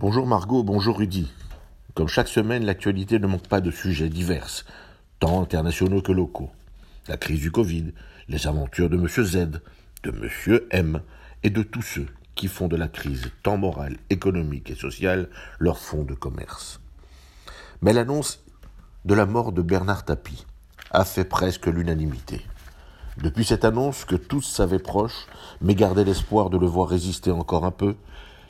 Bonjour Margot, bonjour Rudy. Comme chaque semaine, l'actualité ne manque pas de sujets divers, tant internationaux que locaux. La crise du Covid, les aventures de M. Z, de M. M, et de tous ceux qui font de la crise, tant morale, économique et sociale, leur fond de commerce. Mais l'annonce de la mort de Bernard Tapie a fait presque l'unanimité. Depuis cette annonce que tous savaient proche, mais gardaient l'espoir de le voir résister encore un peu,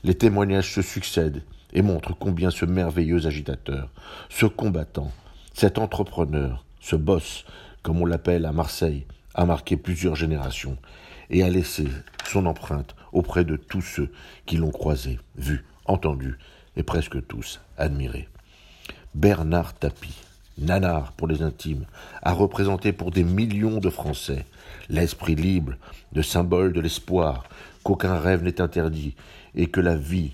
les témoignages se succèdent et montrent combien ce merveilleux agitateur, ce combattant, cet entrepreneur, ce boss, comme on l'appelle à Marseille, a marqué plusieurs générations et a laissé son empreinte auprès de tous ceux qui l'ont croisé, vu, entendu et presque tous admiré. Bernard Tapie, nanar pour les intimes, a représenté pour des millions de Français l'esprit libre, le symbole de l'espoir, qu'aucun rêve n'est interdit et que la vie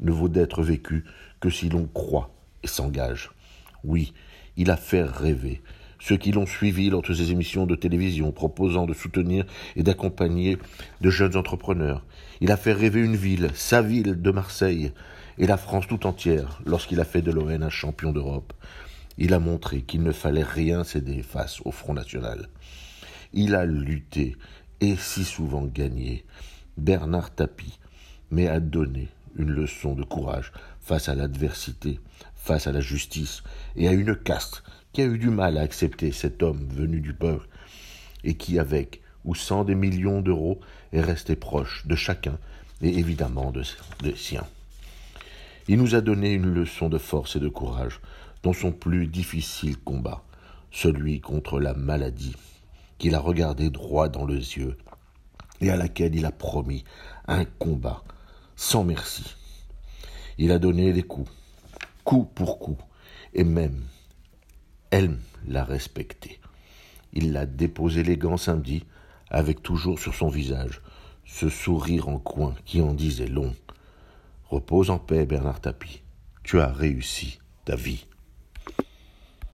ne vaut d'être vécue que si l'on croit et s'engage. Oui, il a fait rêver ceux qui l'ont suivi lors de ses émissions de télévision proposant de soutenir et d'accompagner de jeunes entrepreneurs. Il a fait rêver une ville, sa ville de Marseille, et la France tout entière lorsqu'il a fait de l'ON un champion d'Europe. Il a montré qu'il ne fallait rien céder face au Front National. Il a lutté et si souvent gagné. Bernard Tapie, mais a donné une leçon de courage face à l'adversité, face à la justice et à une caste qui a eu du mal à accepter cet homme venu du peuple et qui, avec ou sans des millions d'euros, est resté proche de chacun et évidemment de, des siens. Il nous a donné une leçon de force et de courage dans son plus difficile combat, celui contre la maladie, qu'il a regardé droit dans les yeux et à laquelle il a promis un combat sans merci. Il a donné des coups, coup pour coup, et même elle l'a respecté. Il l'a déposé les gants samedi, avec toujours sur son visage ce sourire en coin qui en disait long. Repose en paix, Bernard Tapie. Tu as réussi ta vie.